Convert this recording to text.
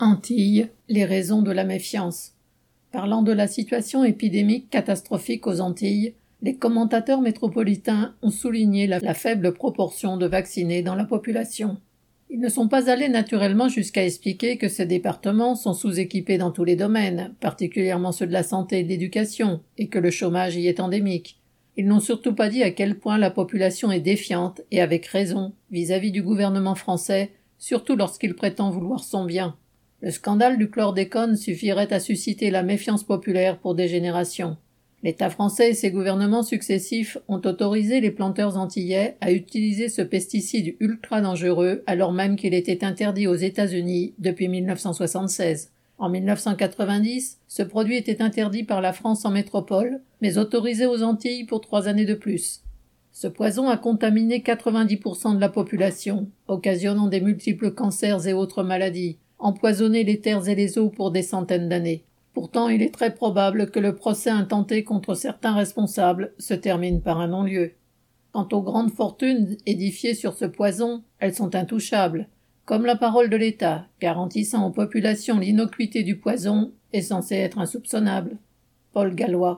Antilles, les raisons de la méfiance. Parlant de la situation épidémique catastrophique aux Antilles, les commentateurs métropolitains ont souligné la, faible proportion de vaccinés dans la population. Ils ne sont pas allés naturellement jusqu'à expliquer que ces départements sont sous-équipés dans tous les domaines, particulièrement ceux de la santé et de l'éducation, et que le chômage y est endémique. Ils n'ont surtout pas dit à quel point la population est défiante, et avec raison, vis à -vis du gouvernement français, surtout lorsqu'il prétend vouloir son bien. Le scandale du chlordécone suffirait à susciter la méfiance populaire pour des générations. L'État français et ses gouvernements successifs ont autorisé les planteurs antillais à utiliser ce pesticide ultra dangereux alors même qu'il était interdit aux États-Unis depuis 1976. En 1990, ce produit était interdit par la France en métropole, mais autorisé aux Antilles pour trois années de plus. Ce poison a contaminé 90% de la population, occasionnant des multiples cancers et autres maladies empoisonner les terres et les eaux pour des centaines d'années. Pourtant, il est très probable que le procès intenté contre certains responsables se termine par un non-lieu. Quant aux grandes fortunes édifiées sur ce poison, elles sont intouchables, comme la parole de l'État, garantissant aux populations l'innocuité du poison, est censée être insoupçonnable. Paul Gallois.